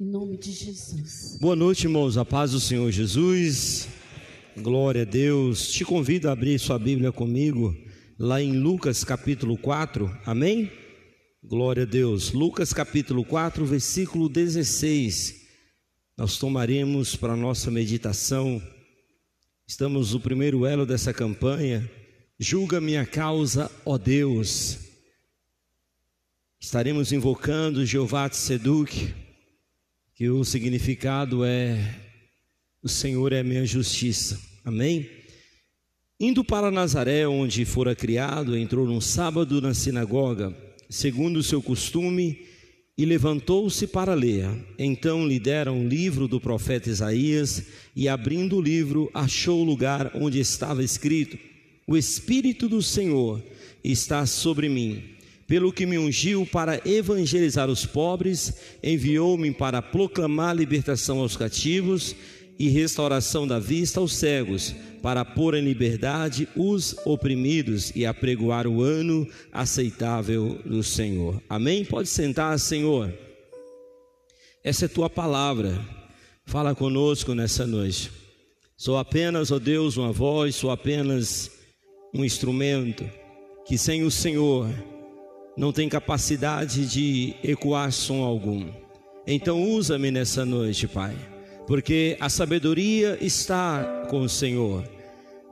Em nome de Jesus. Boa noite, irmãos. A paz do Senhor Jesus. Glória a Deus. Te convido a abrir sua Bíblia comigo lá em Lucas capítulo 4. Amém? Glória a Deus. Lucas capítulo 4, versículo 16. Nós tomaremos para nossa meditação. Estamos no primeiro elo dessa campanha. Julga minha causa, ó Deus. Estaremos invocando Jeová Tseduk, que o significado é o Senhor é minha justiça. Amém? Indo para Nazaré, onde fora criado, entrou num sábado na sinagoga, segundo o seu costume, e levantou-se para ler. Então lhe deram um livro do profeta Isaías, e abrindo o livro, achou o lugar onde estava escrito: O Espírito do Senhor está sobre mim, pelo que me ungiu para evangelizar os pobres, enviou-me para proclamar libertação aos cativos e restauração da vista aos cegos, para pôr em liberdade os oprimidos e apregoar o ano aceitável do Senhor. Amém? Pode sentar, Senhor. Essa é tua palavra. Fala conosco nessa noite. Sou apenas, ó oh Deus, uma voz, sou apenas um instrumento que sem o Senhor não tem capacidade de ecoar som algum. Então usa-me nessa noite, Pai porque a sabedoria está com o Senhor.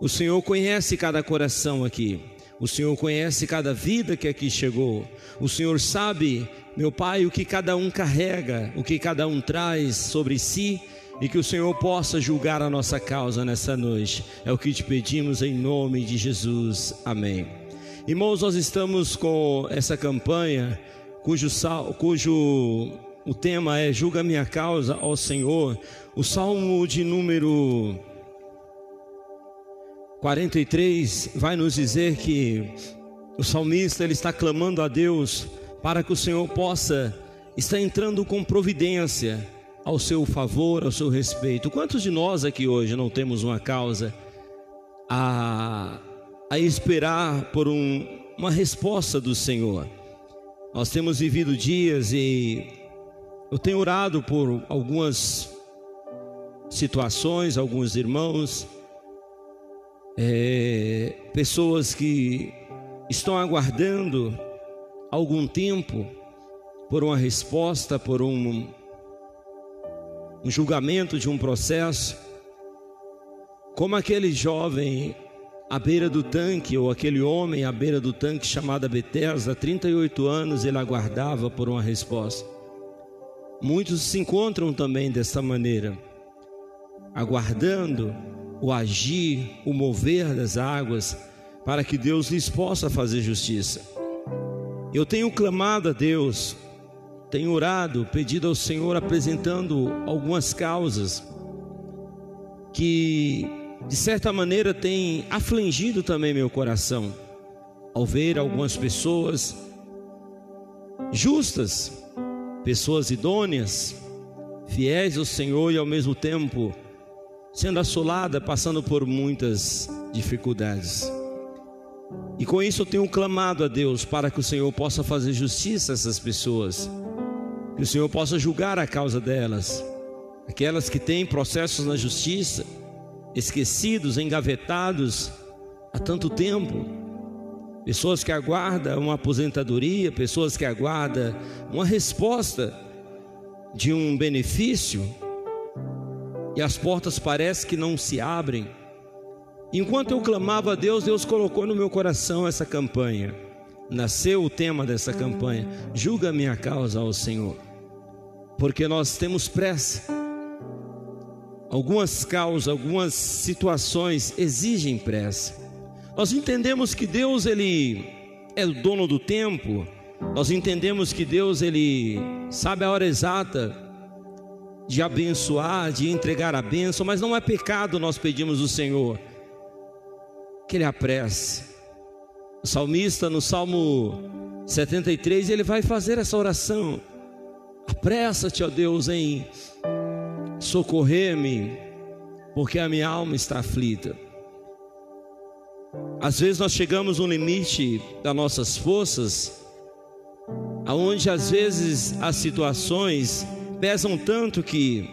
O Senhor conhece cada coração aqui. O Senhor conhece cada vida que aqui chegou. O Senhor sabe, meu Pai, o que cada um carrega, o que cada um traz sobre si e que o Senhor possa julgar a nossa causa nessa noite. É o que te pedimos em nome de Jesus. Amém. Irmãos, nós estamos com essa campanha cujo, cujo o tema é Julga minha causa, ó Senhor. O salmo de número 43 vai nos dizer que o salmista ele está clamando a Deus para que o Senhor possa estar entrando com providência ao seu favor, ao seu respeito. Quantos de nós aqui hoje não temos uma causa a, a esperar por um, uma resposta do Senhor? Nós temos vivido dias e eu tenho orado por algumas situações, alguns irmãos, é, pessoas que estão aguardando algum tempo por uma resposta, por um, um julgamento de um processo, como aquele jovem à beira do tanque, ou aquele homem à beira do tanque chamado Betesda, 38 anos, ele aguardava por uma resposta. Muitos se encontram também desta maneira, aguardando o agir, o mover das águas, para que Deus lhes possa fazer justiça. Eu tenho clamado a Deus, tenho orado, pedido ao Senhor, apresentando algumas causas que, de certa maneira, têm afligido também meu coração, ao ver algumas pessoas justas, pessoas idôneas, fiéis ao Senhor e ao mesmo tempo sendo assolada, passando por muitas dificuldades. E com isso eu tenho clamado a Deus para que o Senhor possa fazer justiça a essas pessoas, que o Senhor possa julgar a causa delas, aquelas que têm processos na justiça, esquecidos, engavetados há tanto tempo, pessoas que aguardam uma aposentadoria, pessoas que aguardam uma resposta de um benefício e as portas parecem que não se abrem. Enquanto eu clamava a Deus, Deus colocou no meu coração essa campanha. Nasceu o tema dessa campanha: Julga minha causa ao Senhor, porque nós temos pressa. Algumas causas, algumas situações exigem pressa. Nós entendemos que Deus ele é o dono do tempo. Nós entendemos que Deus ele sabe a hora exata de abençoar, de entregar a bênção, mas não é pecado nós pedimos ao Senhor que ele apresse. O salmista no Salmo 73, ele vai fazer essa oração. Apressa-te, ó Deus, em socorrer-me, porque a minha alma está aflita. Às vezes nós chegamos no limite das nossas forças, aonde às vezes as situações pesam tanto que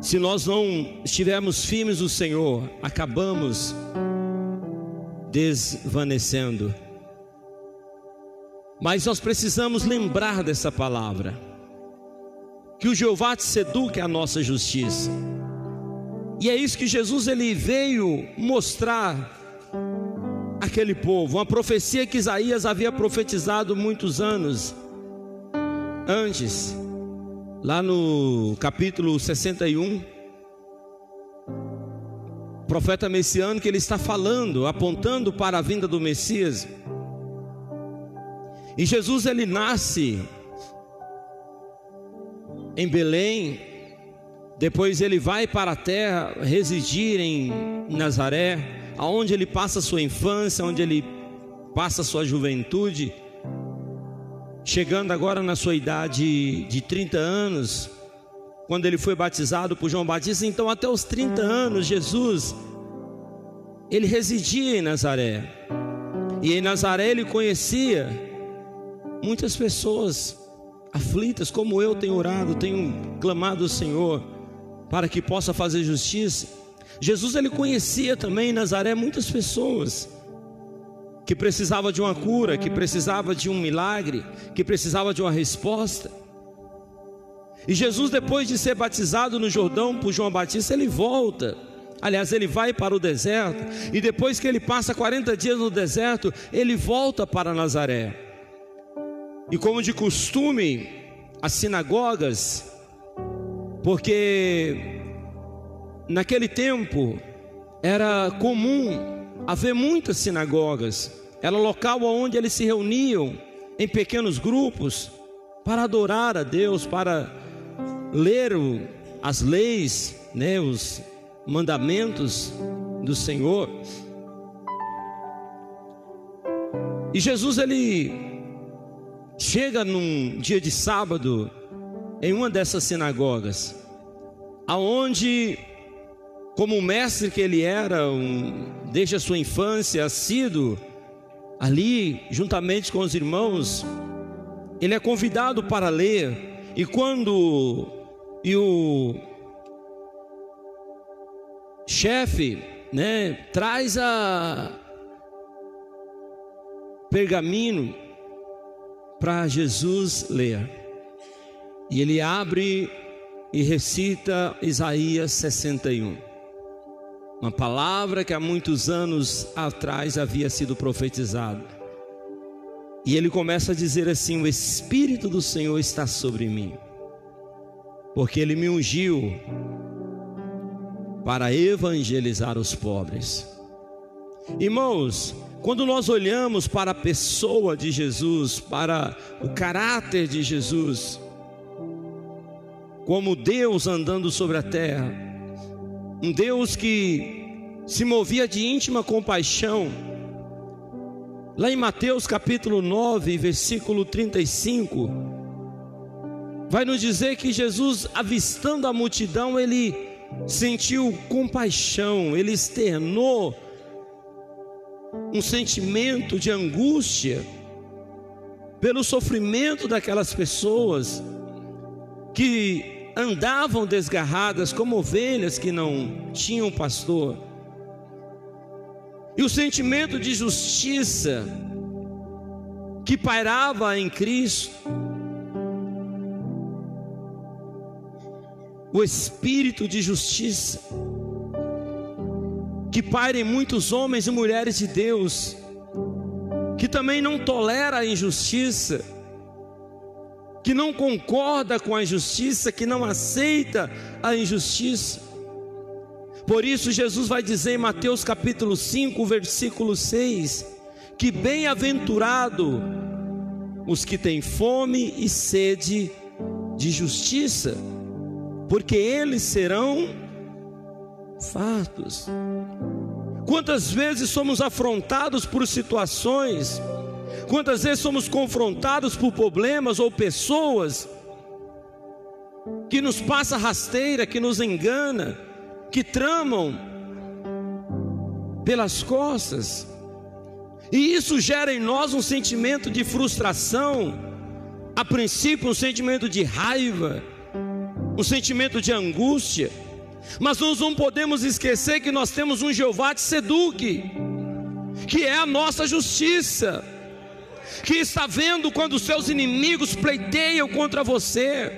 se nós não estivermos firmes no Senhor, acabamos desvanecendo. Mas nós precisamos lembrar dessa palavra. Que o Jeová te seduque a nossa justiça. E é isso que Jesus ele veio mostrar aquele povo, uma profecia que Isaías havia profetizado muitos anos antes, lá no capítulo 61. Profeta messiânico que ele está falando, apontando para a vinda do Messias. E Jesus ele nasce em Belém, depois ele vai para a terra residir em Nazaré, aonde ele passa sua infância, onde ele passa sua juventude, chegando agora na sua idade de 30 anos, quando ele foi batizado por João Batista, então até os 30 anos Jesus ele residia em Nazaré. E em Nazaré ele conhecia muitas pessoas aflitas, como eu tenho orado, tenho clamado ao Senhor para que possa fazer justiça. Jesus ele conhecia também em Nazaré muitas pessoas que precisava de uma cura, que precisava de um milagre, que precisava de uma resposta. E Jesus depois de ser batizado no Jordão por João Batista, ele volta. Aliás, ele vai para o deserto e depois que ele passa 40 dias no deserto, ele volta para Nazaré. E como de costume, as sinagogas, porque naquele tempo era comum haver muitas sinagogas, era local onde eles se reuniam em pequenos grupos para adorar a Deus, para ler as leis, né, os mandamentos do Senhor. E Jesus ele chega num dia de sábado em uma dessas sinagogas, aonde como mestre que ele era, um, desde a sua infância, assíduo, ali, juntamente com os irmãos, ele é convidado para ler, e quando e o chefe, né, traz a pergaminho para Jesus ler. E ele abre e recita Isaías 61. Uma palavra que há muitos anos atrás havia sido profetizada. E ele começa a dizer assim: O Espírito do Senhor está sobre mim, porque ele me ungiu para evangelizar os pobres. Irmãos, quando nós olhamos para a pessoa de Jesus, para o caráter de Jesus, como Deus andando sobre a terra, um Deus que se movia de íntima compaixão, lá em Mateus capítulo 9, versículo 35, vai nos dizer que Jesus, avistando a multidão, ele sentiu compaixão, ele externou um sentimento de angústia pelo sofrimento daquelas pessoas que andavam desgarradas como ovelhas que não tinham pastor. E o sentimento de justiça que pairava em Cristo, o espírito de justiça, que paira em muitos homens e mulheres de Deus, que também não tolera a injustiça, que não concorda com a injustiça, que não aceita a injustiça. Por isso, Jesus vai dizer em Mateus capítulo 5, versículo 6, que bem-aventurado os que têm fome e sede de justiça, porque eles serão fartos. Quantas vezes somos afrontados por situações, quantas vezes somos confrontados por problemas ou pessoas que nos passa rasteira, que nos engana, que tramam pelas costas. E isso gera em nós um sentimento de frustração, a princípio um sentimento de raiva, um sentimento de angústia, mas nós não podemos esquecer que nós temos um Jeová de Seduque, que é a nossa justiça, que está vendo quando seus inimigos pleiteiam contra você,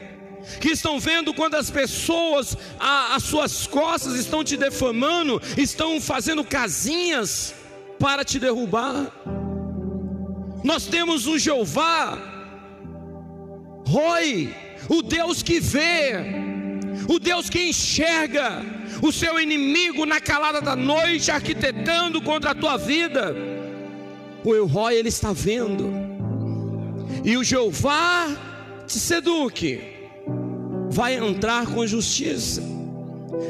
que estão vendo quando as pessoas às suas costas estão te defamando, estão fazendo casinhas para te derrubar. Nós temos um Jeová, Roi, o Deus que vê, o Deus que enxerga o seu inimigo na calada da noite, arquitetando contra a tua vida. O Elroy, ele está vendo, e o Jeová te seduque, vai entrar com justiça,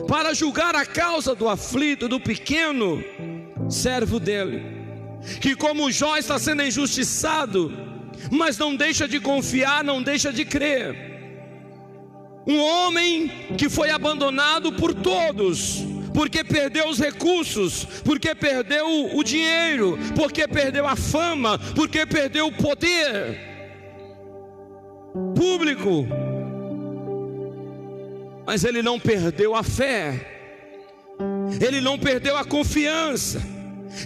para julgar a causa do aflito, do pequeno servo dele, que como Jó está sendo injustiçado, mas não deixa de confiar, não deixa de crer. Um homem que foi abandonado por todos, porque perdeu os recursos, porque perdeu o dinheiro, porque perdeu a fama, porque perdeu o poder público. Mas ele não perdeu a fé, ele não perdeu a confiança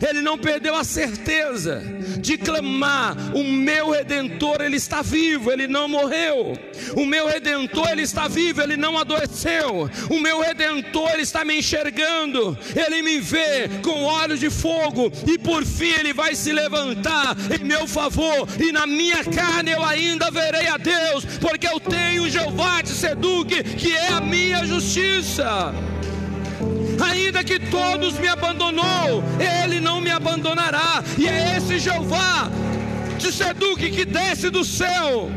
ele não perdeu a certeza de clamar: o meu redentor, ele está vivo, ele não morreu. O meu redentor, ele está vivo, ele não adoeceu. O meu redentor, ele está me enxergando, ele me vê com olhos de fogo, e por fim ele vai se levantar em meu favor, e na minha carne eu ainda verei a Deus, porque eu tenho Jeová de Seduque, que é a minha justiça ainda que todos me abandonou, ele não me abandonará. E é esse Jeová de Seduque que desce do céu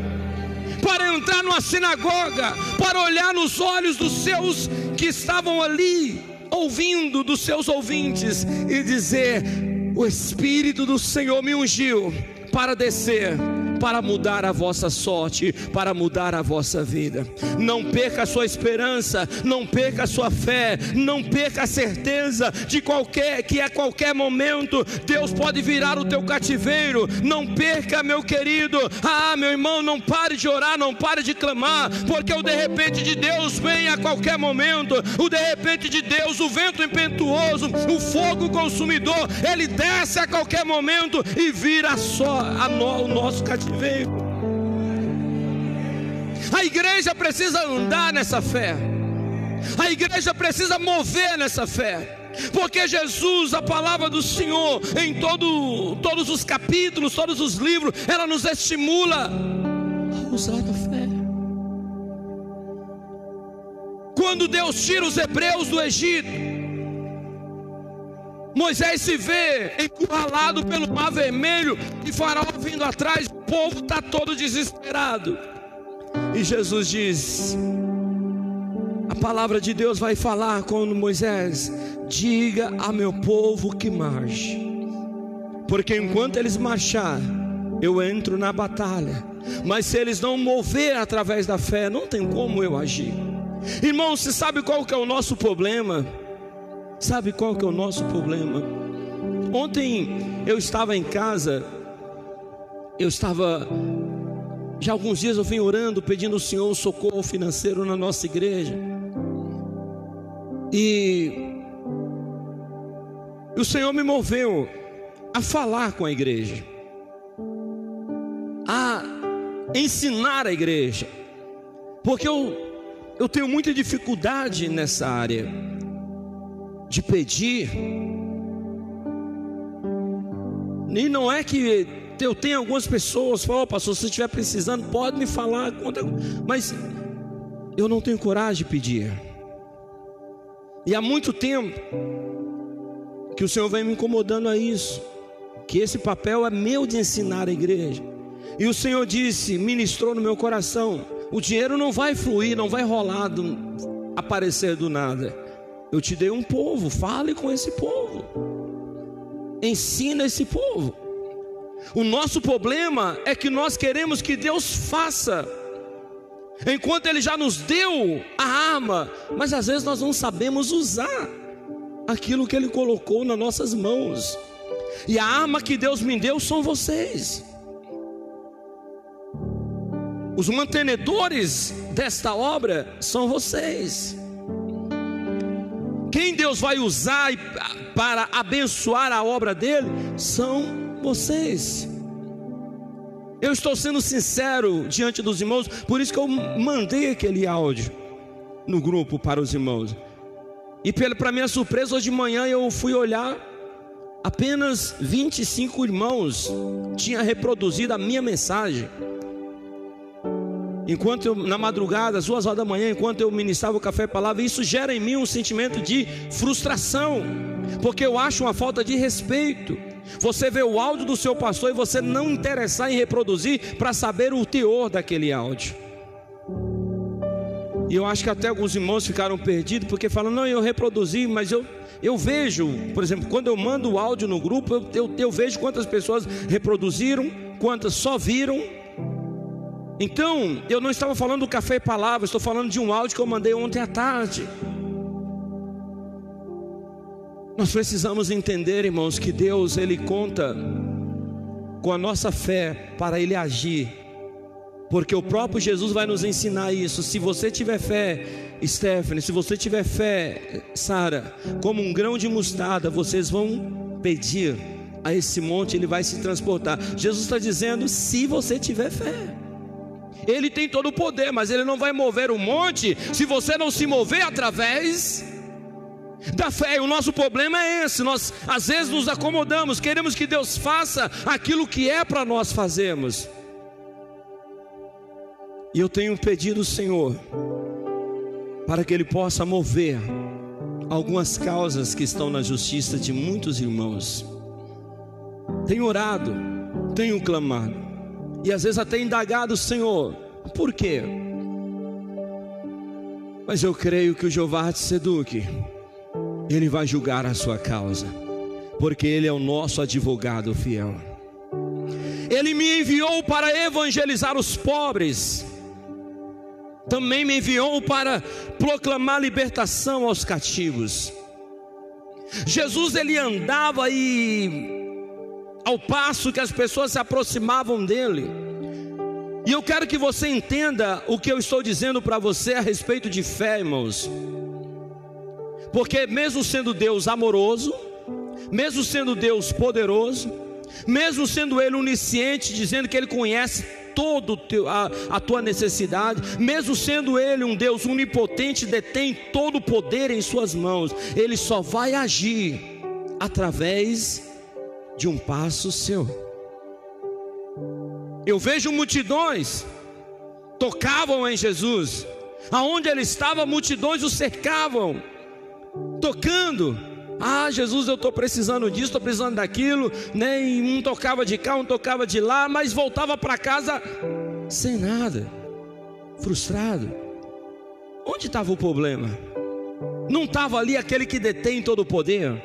para entrar numa sinagoga, para olhar nos olhos dos seus que estavam ali, ouvindo dos seus ouvintes e dizer: O Espírito do Senhor me ungiu para descer para mudar a vossa sorte, para mudar a vossa vida. Não perca a sua esperança, não perca a sua fé, não perca a certeza de qualquer que a qualquer momento Deus pode virar o teu cativeiro. Não perca, meu querido. Ah, meu irmão, não pare de orar, não pare de clamar, porque o de repente de Deus vem a qualquer momento. O de repente de Deus, o vento impetuoso, o fogo consumidor, ele desce a qualquer momento e vira só no, o nosso cativeiro veio. A igreja precisa andar nessa fé. A igreja precisa mover nessa fé. Porque Jesus, a palavra do Senhor, em todo, todos os capítulos, todos os livros, ela nos estimula a usar a fé. Quando Deus tira os hebreus do Egito, Moisés se vê encurralado pelo mar vermelho e Faraó vindo atrás, o povo está todo desesperado. E Jesus diz: A palavra de Deus vai falar com Moisés: Diga a meu povo que marche, porque enquanto eles marchar, eu entro na batalha. Mas se eles não mover através da fé, não tem como eu agir. Irmão, você sabe qual que é o nosso problema? Sabe qual que é o nosso problema? Ontem eu estava em casa, eu estava já alguns dias eu venho orando, pedindo ao Senhor um socorro financeiro na nossa igreja. E o Senhor me moveu a falar com a igreja, a ensinar a igreja, porque eu, eu tenho muita dificuldade nessa área de pedir. E não é que eu tenho algumas pessoas que oh, pastor, se estiver precisando, pode me falar. Mas eu não tenho coragem de pedir. E há muito tempo que o Senhor vem me incomodando a isso. Que esse papel é meu de ensinar a igreja. E o Senhor disse, ministrou no meu coração: o dinheiro não vai fluir, não vai rolar, do, aparecer do nada. Eu te dei um povo, fale com esse povo. Ensina esse povo. O nosso problema é que nós queremos que Deus faça, enquanto Ele já nos deu a arma, mas às vezes nós não sabemos usar aquilo que Ele colocou nas nossas mãos, e a arma que Deus me deu são vocês. Os mantenedores desta obra são vocês. Quem Deus vai usar para abençoar a obra dele são vocês. Eu estou sendo sincero diante dos irmãos, por isso que eu mandei aquele áudio no grupo para os irmãos. E para minha surpresa, hoje de manhã eu fui olhar, apenas 25 irmãos tinham reproduzido a minha mensagem. Enquanto eu, na madrugada, às duas horas da manhã, enquanto eu ministrava o café e palavra, isso gera em mim um sentimento de frustração, porque eu acho uma falta de respeito. Você vê o áudio do seu pastor e você não interessar em reproduzir para saber o teor daquele áudio. E eu acho que até alguns irmãos ficaram perdidos porque falam: não, eu reproduzi, mas eu, eu vejo, por exemplo, quando eu mando o áudio no grupo, eu, eu, eu vejo quantas pessoas reproduziram, quantas só viram então, eu não estava falando do café e palavra, estou falando de um áudio que eu mandei ontem à tarde. Nós precisamos entender, irmãos, que Deus ele conta com a nossa fé para ele agir. Porque o próprio Jesus vai nos ensinar isso. Se você tiver fé, Stephanie, se você tiver fé, Sara, como um grão de mostarda, vocês vão pedir a esse monte, ele vai se transportar. Jesus está dizendo: se você tiver fé. Ele tem todo o poder, mas ele não vai mover o monte se você não se mover através da fé. E o nosso problema é esse: nós às vezes nos acomodamos, queremos que Deus faça aquilo que é para nós fazermos. E eu tenho pedido ao Senhor para que Ele possa mover algumas causas que estão na justiça de muitos irmãos. Tenho orado, tenho clamado e às vezes até indagado, Senhor, por quê? Mas eu creio que o Jeová te seduque, ele vai julgar a sua causa, porque ele é o nosso advogado fiel. Ele me enviou para evangelizar os pobres, também me enviou para proclamar libertação aos cativos. Jesus ele andava e ao passo que as pessoas se aproximavam dele. E eu quero que você entenda o que eu estou dizendo para você a respeito de fé, irmãos. Porque mesmo sendo Deus amoroso, mesmo sendo Deus poderoso, mesmo sendo Ele onisciente, dizendo que Ele conhece todo a, a tua necessidade, mesmo sendo Ele um Deus onipotente, detém todo o poder em Suas mãos, Ele só vai agir através de um passo seu. Eu vejo multidões tocavam em Jesus, aonde ele estava, multidões o cercavam, tocando. Ah, Jesus, eu estou precisando disso, estou precisando daquilo. Nem um tocava de cá, um tocava de lá, mas voltava para casa sem nada, frustrado. Onde estava o problema? Não estava ali aquele que detém todo o poder?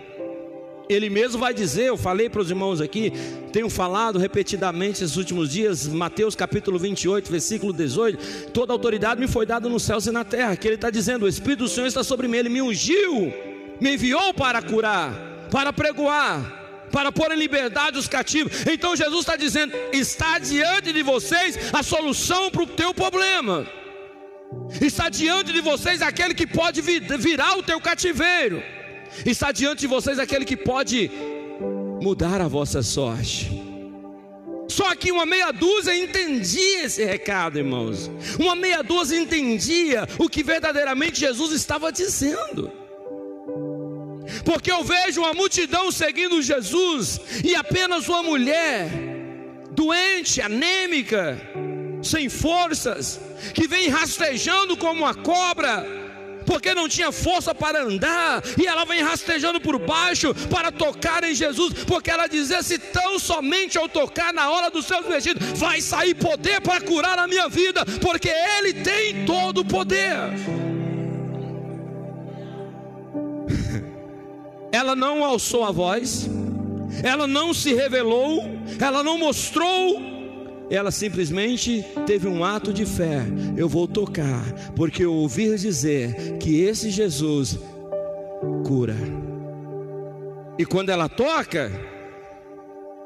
Ele mesmo vai dizer, eu falei para os irmãos aqui, tenho falado repetidamente esses últimos dias, Mateus capítulo 28, versículo 18: toda autoridade me foi dada nos céus e na terra. Que ele está dizendo: o Espírito do Senhor está sobre mim, ele me ungiu, me enviou para curar, para pregoar, para pôr em liberdade os cativos. Então Jesus está dizendo: está diante de vocês a solução para o teu problema. Está diante de vocês aquele que pode virar o teu cativeiro. Está diante de vocês aquele que pode mudar a vossa sorte. Só que uma meia dúzia entendia esse recado, irmãos. Uma meia dúzia entendia o que verdadeiramente Jesus estava dizendo. Porque eu vejo uma multidão seguindo Jesus e apenas uma mulher doente, anêmica, sem forças, que vem rastejando como uma cobra porque não tinha força para andar, e ela vem rastejando por baixo para tocar em Jesus, porque ela dizia: se tão somente eu tocar na hora dos seus vestidos, vai sair poder para curar a minha vida, porque Ele tem todo o poder. Ela não alçou a voz, ela não se revelou, ela não mostrou ela simplesmente teve um ato de fé. Eu vou tocar, porque eu ouvi dizer que esse Jesus cura. E quando ela toca,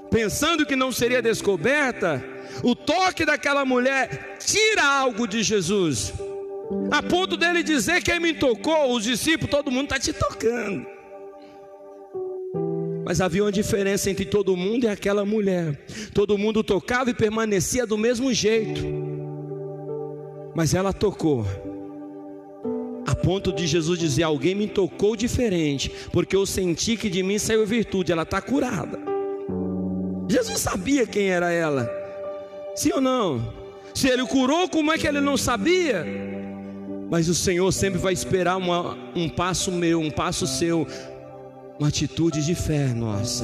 pensando que não seria descoberta, O toque daquela mulher tira algo de Jesus, a ponto dele dizer: Quem me tocou? Os discípulos, todo mundo está te tocando. Mas havia uma diferença entre todo mundo e aquela mulher. Todo mundo tocava e permanecia do mesmo jeito. Mas ela tocou. A ponto de Jesus dizer: Alguém me tocou diferente, porque eu senti que de mim saiu virtude. Ela está curada. Jesus sabia quem era ela. Sim ou não? Se ele curou, como é que ele não sabia? Mas o Senhor sempre vai esperar uma, um passo meu, um passo seu, uma atitude de fé nossa,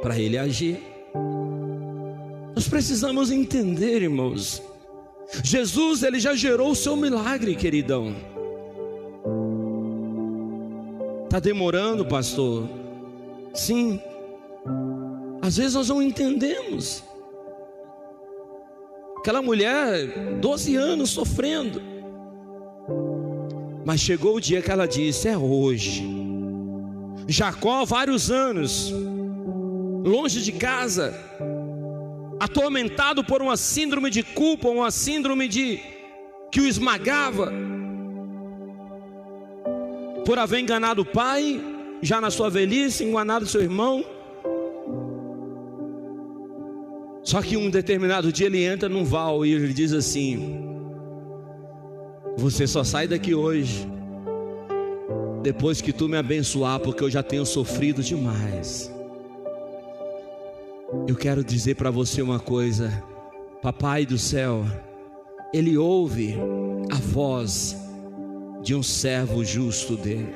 para Ele agir. Nós precisamos entender, irmãos. Jesus, ele já gerou o seu milagre, queridão. Está demorando, pastor? Sim. Às vezes nós não entendemos. Aquela mulher, 12 anos sofrendo. Mas chegou o dia que ela disse: É hoje. Jacó, vários anos, longe de casa, atormentado por uma síndrome de culpa, uma síndrome de que o esmagava, por haver enganado o pai, já na sua velhice, enganado seu irmão. Só que um determinado dia ele entra num val e ele diz assim: Você só sai daqui hoje depois que tu me abençoar, porque eu já tenho sofrido demais. Eu quero dizer para você uma coisa, Papai do céu, Ele ouve a voz de um servo justo dele.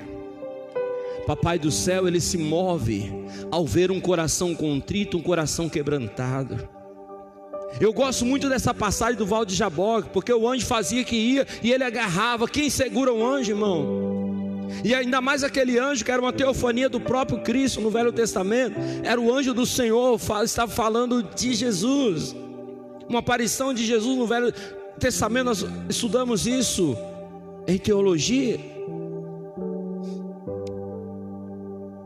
Papai do céu, Ele se move ao ver um coração contrito, um coração quebrantado. Eu gosto muito dessa passagem do Val de Jaboque, porque o anjo fazia que ia e ele agarrava. Quem segura o anjo, irmão? E ainda mais aquele anjo que era uma teofania do próprio Cristo no Velho Testamento, era o anjo do Senhor, estava falando de Jesus, uma aparição de Jesus no Velho Testamento. Nós estudamos isso em teologia.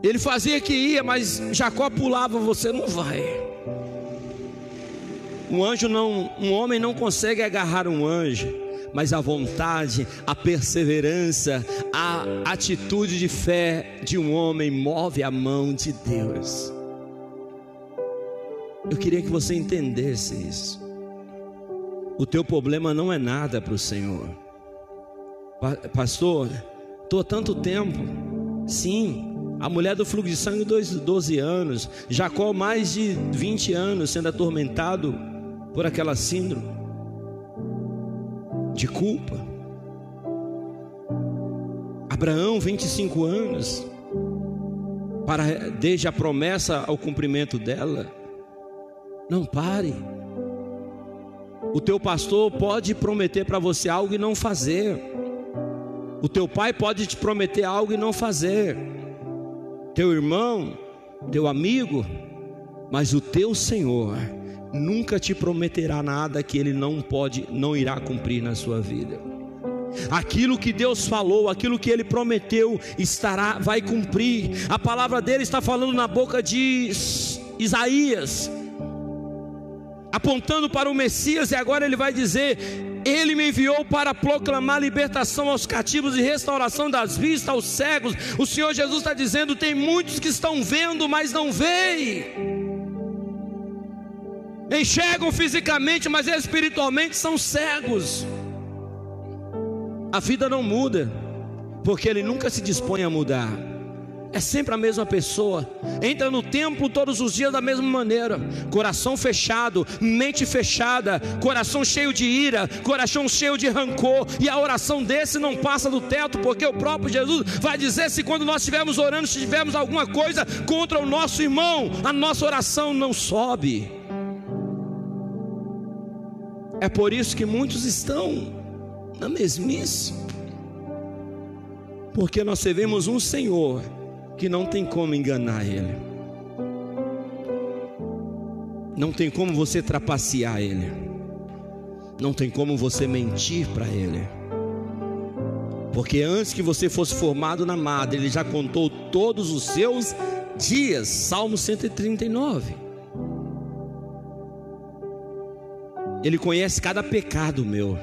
Ele fazia que ia, mas Jacó pulava, você não vai. Um anjo não, um homem não consegue agarrar um anjo mas a vontade, a perseverança, a atitude de fé de um homem move a mão de Deus. Eu queria que você entendesse isso. O teu problema não é nada para o Senhor. Pastor, estou há tanto tempo. Sim, a mulher do fluxo de sangue, 12 anos. Jacó, mais de 20 anos sendo atormentado por aquela síndrome de culpa. Abraão, 25 anos, para desde a promessa ao cumprimento dela. Não pare. O teu pastor pode prometer para você algo e não fazer. O teu pai pode te prometer algo e não fazer. Teu irmão, teu amigo, mas o teu Senhor nunca te prometerá nada que ele não pode, não irá cumprir na sua vida. Aquilo que Deus falou, aquilo que ele prometeu, estará, vai cumprir. A palavra dele está falando na boca de Isaías, apontando para o Messias, e agora ele vai dizer: Ele me enviou para proclamar libertação aos cativos e restauração das vistas aos cegos. O Senhor Jesus está dizendo: tem muitos que estão vendo, mas não veem enxergam fisicamente, mas espiritualmente são cegos. A vida não muda, porque ele nunca se dispõe a mudar. É sempre a mesma pessoa. Entra no templo todos os dias da mesma maneira. Coração fechado, mente fechada, coração cheio de ira, coração cheio de rancor. E a oração desse não passa do teto, porque o próprio Jesus vai dizer: se quando nós estivermos orando, se tivermos alguma coisa contra o nosso irmão, a nossa oração não sobe. É por isso que muitos estão na mesmice. Porque nós servimos um Senhor que não tem como enganar Ele. Não tem como você trapacear Ele. Não tem como você mentir para Ele. Porque antes que você fosse formado na madre, Ele já contou todos os seus dias. Salmo 139. Ele conhece cada pecado meu.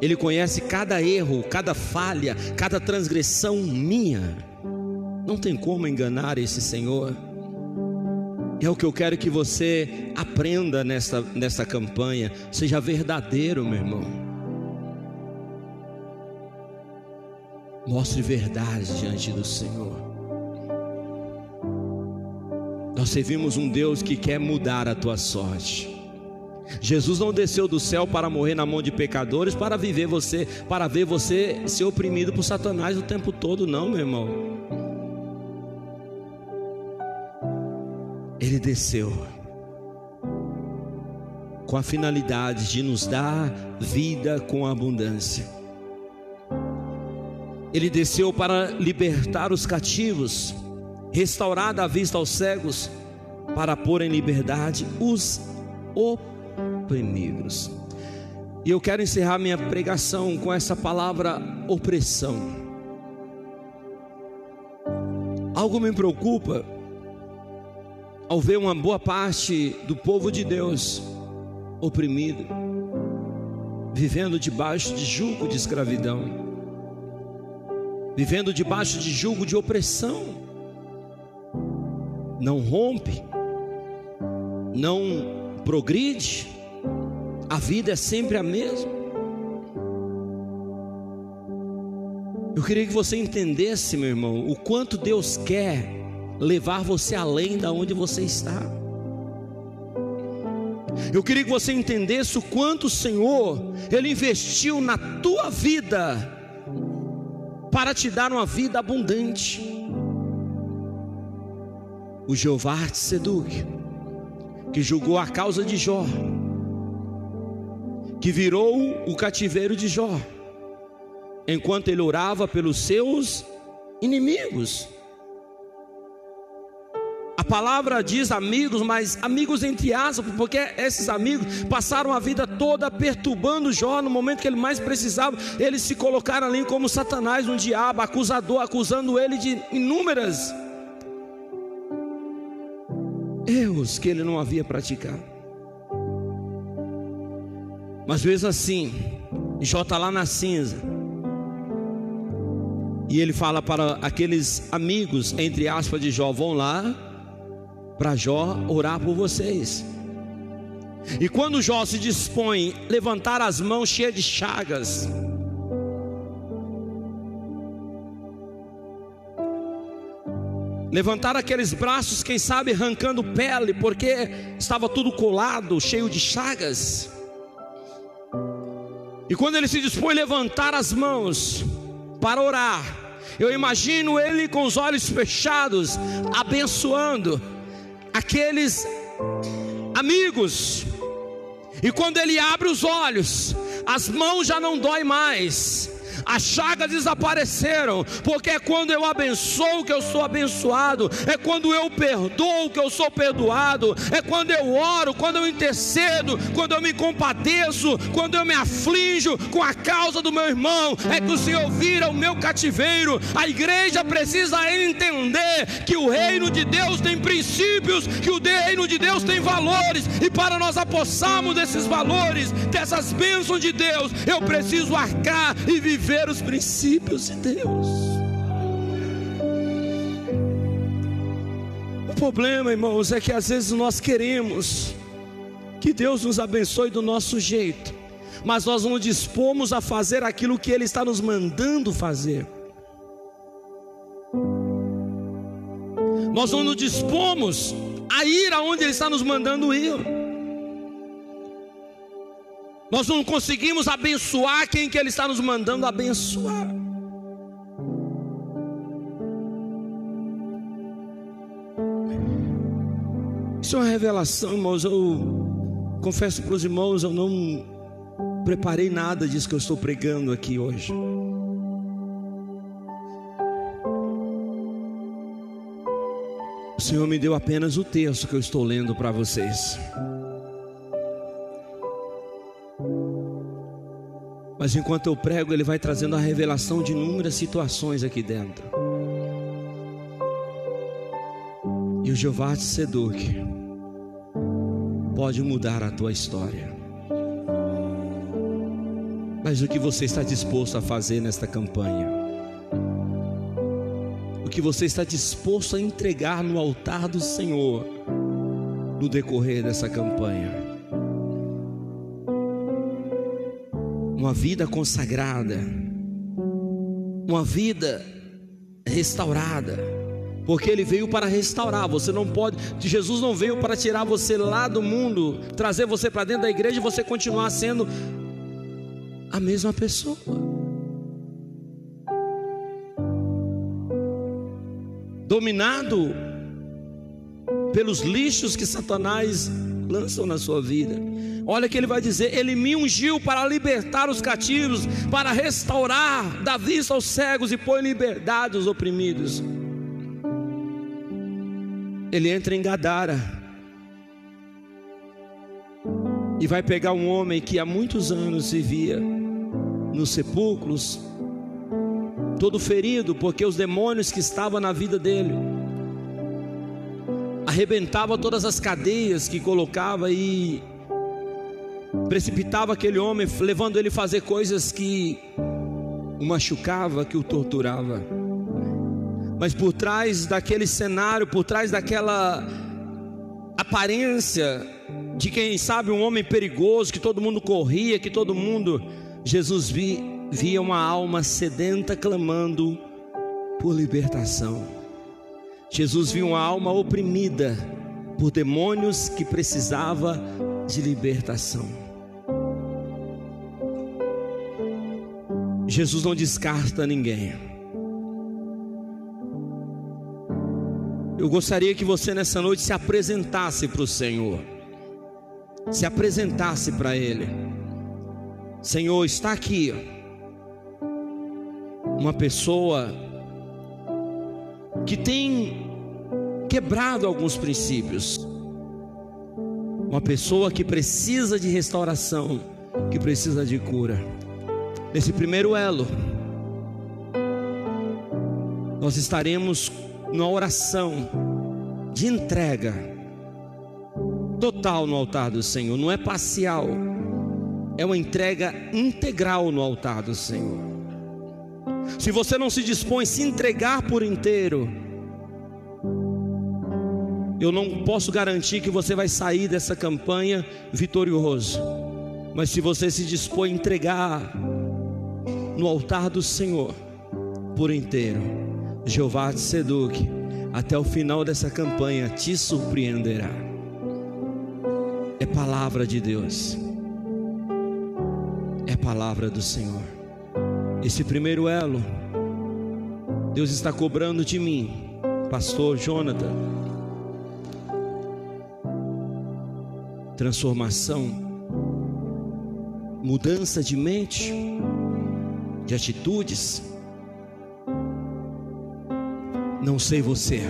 Ele conhece cada erro, cada falha, cada transgressão minha. Não tem como enganar esse Senhor. É o que eu quero que você aprenda nessa, nessa campanha. Seja verdadeiro, meu irmão. Mostre verdade diante do Senhor. Nós servimos um Deus que quer mudar a tua sorte. Jesus não desceu do céu para morrer na mão de pecadores, para viver você, para ver você ser oprimido por Satanás o tempo todo, não, meu irmão. Ele desceu com a finalidade de nos dar vida com abundância. Ele desceu para libertar os cativos, restaurar a vista aos cegos, para pôr em liberdade os oprimidos oprimidos. E eu quero encerrar minha pregação com essa palavra opressão. Algo me preocupa ao ver uma boa parte do povo de Deus oprimido, vivendo debaixo de julgo de escravidão, vivendo debaixo de julgo de opressão. Não rompe, não progride, a vida é sempre a mesma. Eu queria que você entendesse, meu irmão, o quanto Deus quer levar você além da onde você está. Eu queria que você entendesse o quanto o Senhor ele investiu na tua vida para te dar uma vida abundante. O Jeová te seduque, que julgou a causa de Jó que virou o cativeiro de Jó, enquanto ele orava pelos seus inimigos. A palavra diz amigos, mas amigos entre aspas, porque esses amigos passaram a vida toda perturbando Jó no momento que ele mais precisava. Eles se colocaram ali como Satanás, um diabo, acusador, acusando ele de inúmeras erros que ele não havia praticado. Mas vezes assim, Jó está lá na cinza. E ele fala para aqueles amigos, entre aspas, de Jó: vão lá para Jó orar por vocês. E quando Jó se dispõe a levantar as mãos cheias de chagas, levantar aqueles braços, quem sabe arrancando pele, porque estava tudo colado, cheio de chagas. E quando ele se dispõe a levantar as mãos para orar, eu imagino ele com os olhos fechados, abençoando aqueles amigos. E quando ele abre os olhos, as mãos já não dói mais as chagas desapareceram, porque é quando eu abençoo que eu sou abençoado, é quando eu perdoo que eu sou perdoado, é quando eu oro, quando eu intercedo, quando eu me compadeço, quando eu me aflijo com a causa do meu irmão, é que o Senhor vira o meu cativeiro. A igreja precisa entender que o reino de Deus tem princípios, que o reino de Deus tem valores, e para nós apossarmos desses valores, dessas bênçãos de Deus, eu preciso arcar e viver viver os princípios de Deus. O problema, irmãos, é que às vezes nós queremos que Deus nos abençoe do nosso jeito, mas nós não dispomos a fazer aquilo que Ele está nos mandando fazer. Nós não nos dispomos a ir aonde Ele está nos mandando ir. Nós não conseguimos abençoar quem que Ele está nos mandando abençoar. Isso é uma revelação, irmãos. Eu confesso para os irmãos, eu não preparei nada disso que eu estou pregando aqui hoje. O Senhor me deu apenas o texto que eu estou lendo para vocês. Mas enquanto eu prego, ele vai trazendo a revelação de inúmeras situações aqui dentro. E o Jeová seduque. pode mudar a tua história. Mas o que você está disposto a fazer nesta campanha? O que você está disposto a entregar no altar do Senhor no decorrer dessa campanha? Uma vida consagrada, uma vida restaurada, porque Ele veio para restaurar. Você não pode, Jesus não veio para tirar você lá do mundo, trazer você para dentro da igreja e você continuar sendo a mesma pessoa. Dominado pelos lixos que Satanás lançam na sua vida. Olha que ele vai dizer: Ele me ungiu para libertar os cativos, para restaurar, dar vista aos cegos e pôr em liberdade os oprimidos. Ele entra em Gadara e vai pegar um homem que há muitos anos vivia nos sepulcros, todo ferido, porque os demônios que estavam na vida dele arrebentava todas as cadeias que colocava e precipitava aquele homem, levando ele a fazer coisas que o machucava, que o torturava. Mas por trás daquele cenário, por trás daquela aparência de quem sabe um homem perigoso, que todo mundo corria, que todo mundo Jesus via uma alma sedenta clamando por libertação. Jesus viu uma alma oprimida por demônios que precisava de libertação. Jesus não descarta ninguém. Eu gostaria que você nessa noite se apresentasse para o Senhor, se apresentasse para Ele. Senhor, está aqui uma pessoa que tem quebrado alguns princípios, uma pessoa que precisa de restauração, que precisa de cura. Nesse primeiro elo, nós estaremos na oração de entrega total no altar do Senhor, não é parcial é uma entrega integral no altar do Senhor. Se você não se dispõe a se entregar por inteiro, eu não posso garantir que você vai sair dessa campanha vitorioso. Mas se você se dispõe a entregar no altar do Senhor por inteiro, Jeová te seduque, até o final dessa campanha te surpreenderá. É palavra de Deus é palavra do Senhor. Esse primeiro elo, Deus está cobrando de mim, Pastor Jonathan, transformação, mudança de mente, de atitudes. Não sei você,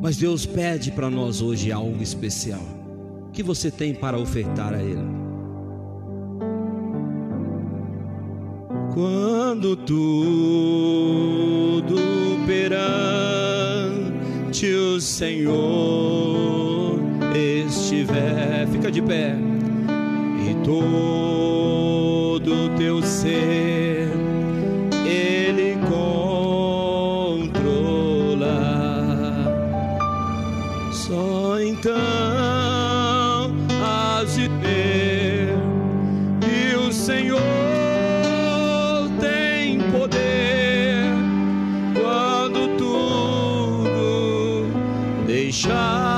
mas Deus pede para nós hoje algo especial. O que você tem para ofertar a Ele? quando tudo perante o Senhor estiver, fica de pé, e todo teu ser Ele controla. Só então has de ter, e o Senhor tem poder quando tudo deixar.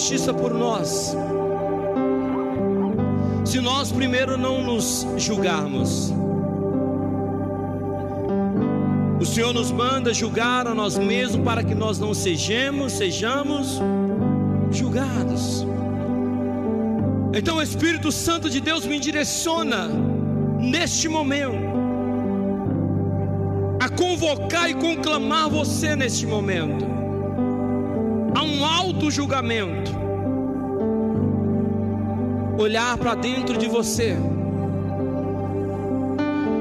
Justiça por nós, se nós primeiro não nos julgarmos. O Senhor nos manda julgar a nós mesmos para que nós não sejamos, sejamos julgados. Então o Espírito Santo de Deus me direciona neste momento a convocar e conclamar você neste momento um alto julgamento. Olhar para dentro de você.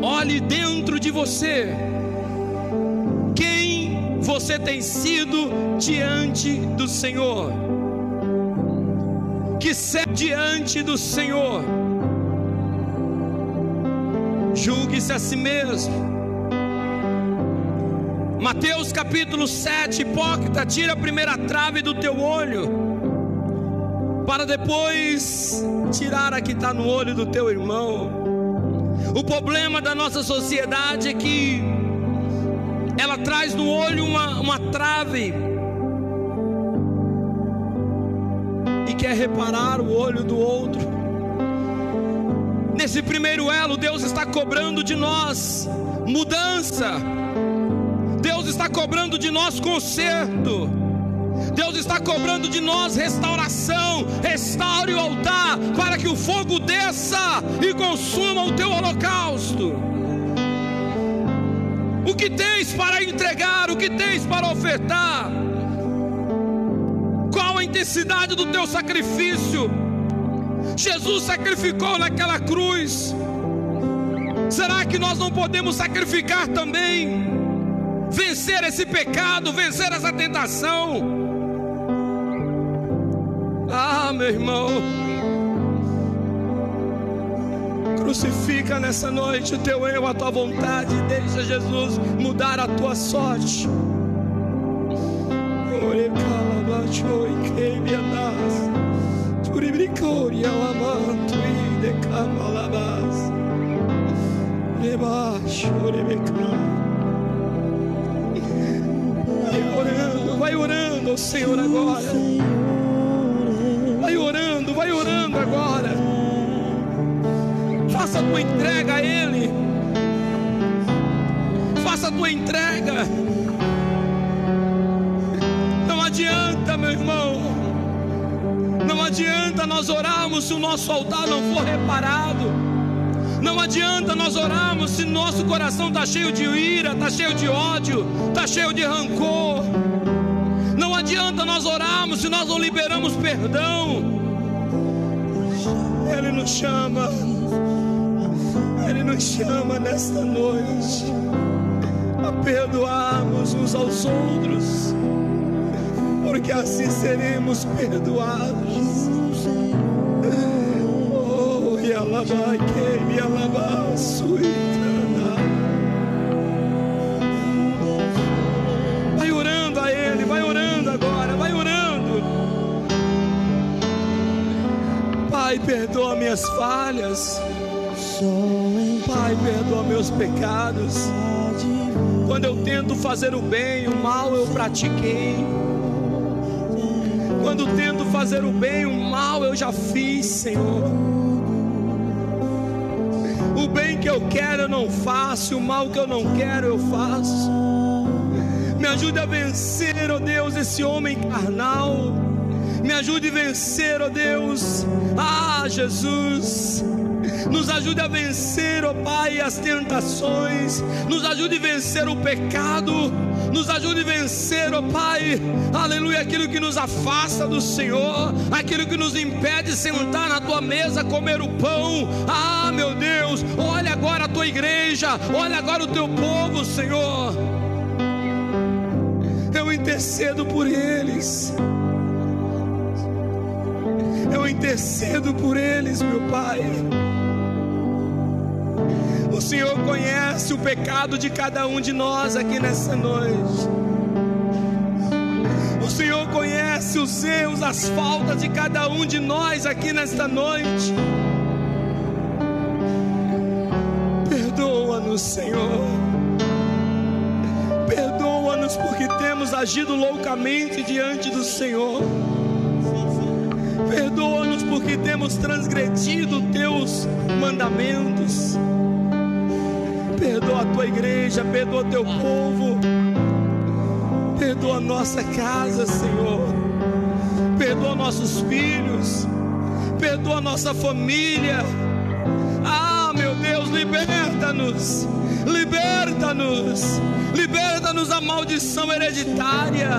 Olhe dentro de você. Quem você tem sido diante do Senhor? Que serve diante do Senhor. Julgue-se a si mesmo Mateus capítulo 7, hipócrita, tira a primeira trave do teu olho, para depois tirar a que está no olho do teu irmão. O problema da nossa sociedade é que ela traz no olho uma, uma trave e quer reparar o olho do outro. Nesse primeiro elo, Deus está cobrando de nós mudança está cobrando de nós conserto. Deus está cobrando de nós restauração. Restaure o altar para que o fogo desça e consuma o teu holocausto. O que tens para entregar? O que tens para ofertar? Qual a intensidade do teu sacrifício? Jesus sacrificou naquela cruz. Será que nós não podemos sacrificar também? Vencer esse pecado, vencer essa tentação. Ah, meu irmão, crucifica nessa noite o teu eu, a tua vontade, deixa Jesus mudar a tua sorte. Ore calabachoi debaixo, orebecai. Vai orando ao Senhor agora. Vai orando, vai orando agora. Faça a tua entrega a Ele. Faça a tua entrega. Não adianta, meu irmão. Não adianta nós orarmos se o nosso altar não for reparado. Não adianta nós orarmos se nosso coração está cheio de ira, está cheio de ódio, está cheio de rancor. Não adianta nós orarmos se nós não liberamos perdão. Ele nos chama, Ele nos chama nesta noite a perdoarmos uns aos outros, porque assim seremos perdoados. Vai orando a Ele, vai orando agora, vai orando. Pai, perdoa minhas falhas. Pai, perdoa meus pecados. Quando eu tento fazer o bem, o mal eu pratiquei. Quando tento fazer o bem, o mal eu já fiz, Senhor. Bem que eu quero eu não faço, o mal que eu não quero eu faço. Me ajude a vencer, ó oh Deus, esse homem carnal. Me ajude a vencer, ó oh Deus. Ah, Jesus. Nos ajude a vencer, ó oh Pai, as tentações. Nos ajude a vencer o pecado nos ajude a vencer, ó Pai, aleluia, aquilo que nos afasta do Senhor, aquilo que nos impede de sentar na tua mesa, comer o pão. Ah, meu Deus, olha agora a tua igreja, olha agora o teu povo, Senhor. Eu intercedo por eles. Eu intercedo por eles, meu Pai. O Senhor conhece o pecado de cada um de nós aqui nessa noite. O Senhor conhece os erros, as faltas de cada um de nós aqui nesta noite. Senhor. Perdoa-nos porque temos agido loucamente diante do Senhor. Perdoa-nos porque temos transgredido teus mandamentos. Perdoa a tua igreja, perdoa teu povo. Perdoa a nossa casa, Senhor. Perdoa nossos filhos. Perdoa nossa família. Liberta-nos. Liberta-nos. Liberta-nos da maldição hereditária.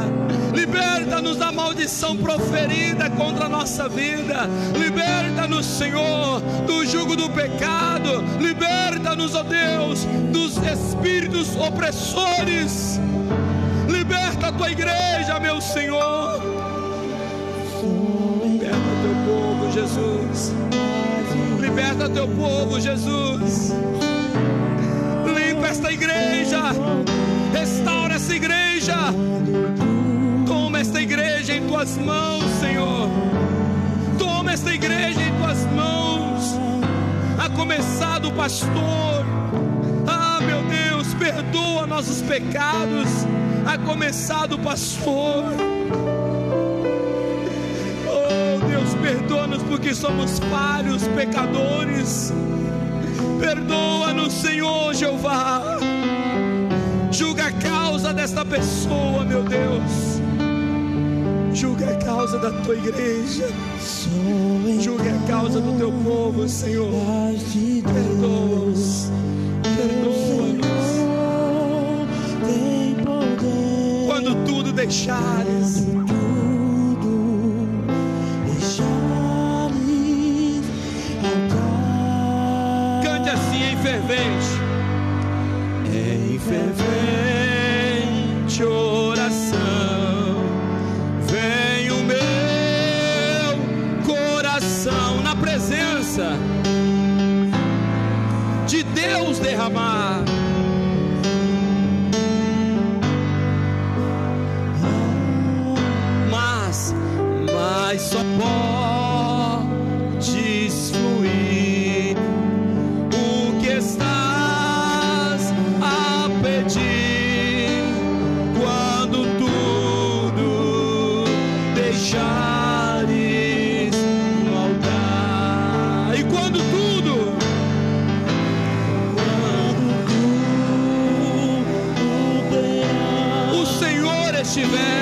Liberta-nos da maldição proferida contra a nossa vida. Liberta-nos, Senhor, do jugo do pecado. Liberta-nos, ó Deus, dos espíritos opressores. Liberta a tua igreja, meu Senhor. Liberta teu povo, Jesus. Liberta teu povo, Jesus. Limpa esta igreja. Restaura essa igreja esta igreja em tuas mãos, Senhor. Toma esta igreja em tuas mãos. A começar do pastor. Ah, meu Deus, perdoa nossos pecados. A começar do pastor. Perdoa-nos porque somos falhos, pecadores. Perdoa-nos, Senhor Jeová. Julga a causa desta pessoa, meu Deus Julga a causa da tua igreja. Julga a causa do teu povo, Senhor. Perdoa-os. Perdoa-nos. Quando tudo deixares. Derramar. Mas, mas só pode vida.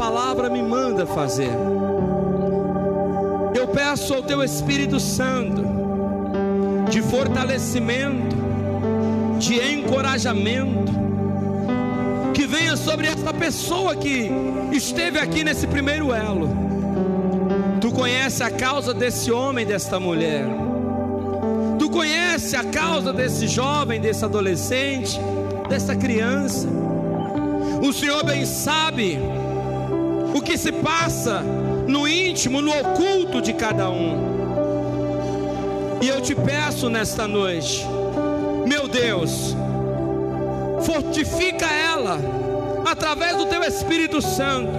Palavra me manda fazer. Eu peço ao teu Espírito Santo de fortalecimento, de encorajamento, que venha sobre esta pessoa que esteve aqui nesse primeiro elo. Tu conhece a causa desse homem, desta mulher. Tu conhece a causa desse jovem, desse adolescente, dessa criança. O Senhor bem sabe se passa no íntimo, no oculto de cada um. E eu te peço nesta noite, meu Deus, fortifica ela através do teu Espírito Santo,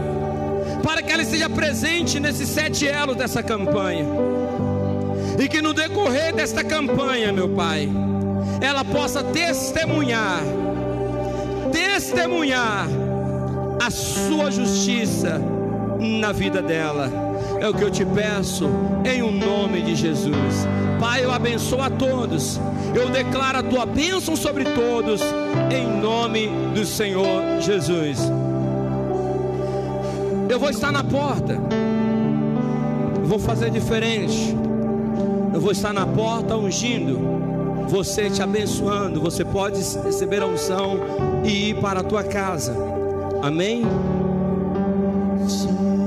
para que ela esteja presente nesses sete elos dessa campanha. E que no decorrer desta campanha, meu Pai, ela possa testemunhar, testemunhar a sua justiça na vida dela. É o que eu te peço, em o um nome de Jesus. Pai, eu abençoo a todos. Eu declaro a tua bênção sobre todos, em nome do Senhor Jesus. Eu vou estar na porta. Eu vou fazer diferente. Eu vou estar na porta ungindo. Você te abençoando. Você pode receber a unção e ir para a tua casa. Amém?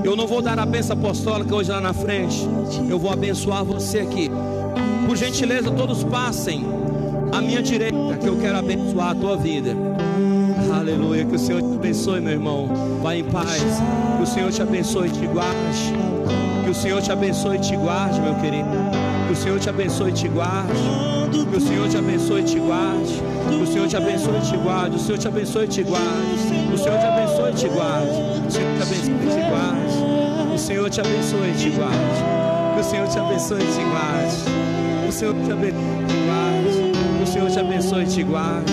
Eu não vou dar a bênção apostólica hoje lá na frente. Eu vou abençoar você aqui. Por gentileza, todos passem à minha direita, que eu quero abençoar a tua vida. Aleluia. Que o Senhor te abençoe, meu irmão. Vai em paz. Que o Senhor te abençoe e te guarde. Que o Senhor te abençoe e te guarde, meu querido. Que o Senhor te abençoe e te guarde. Que o Senhor te abençoe e te guarde. Que o Senhor te abençoe e te guarde. O Senhor te abençoe e te guarde. O Senhor te abençoe e te guarde. O Senhor te abençoe e te guarde. O Senhor te abençoe e te guarde. O Senhor te abençoe e te guarde. O Senhor te abençoe e te guarde. O Senhor te abençoe e te guarde.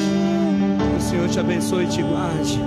O Senhor te abençoe e te guarde.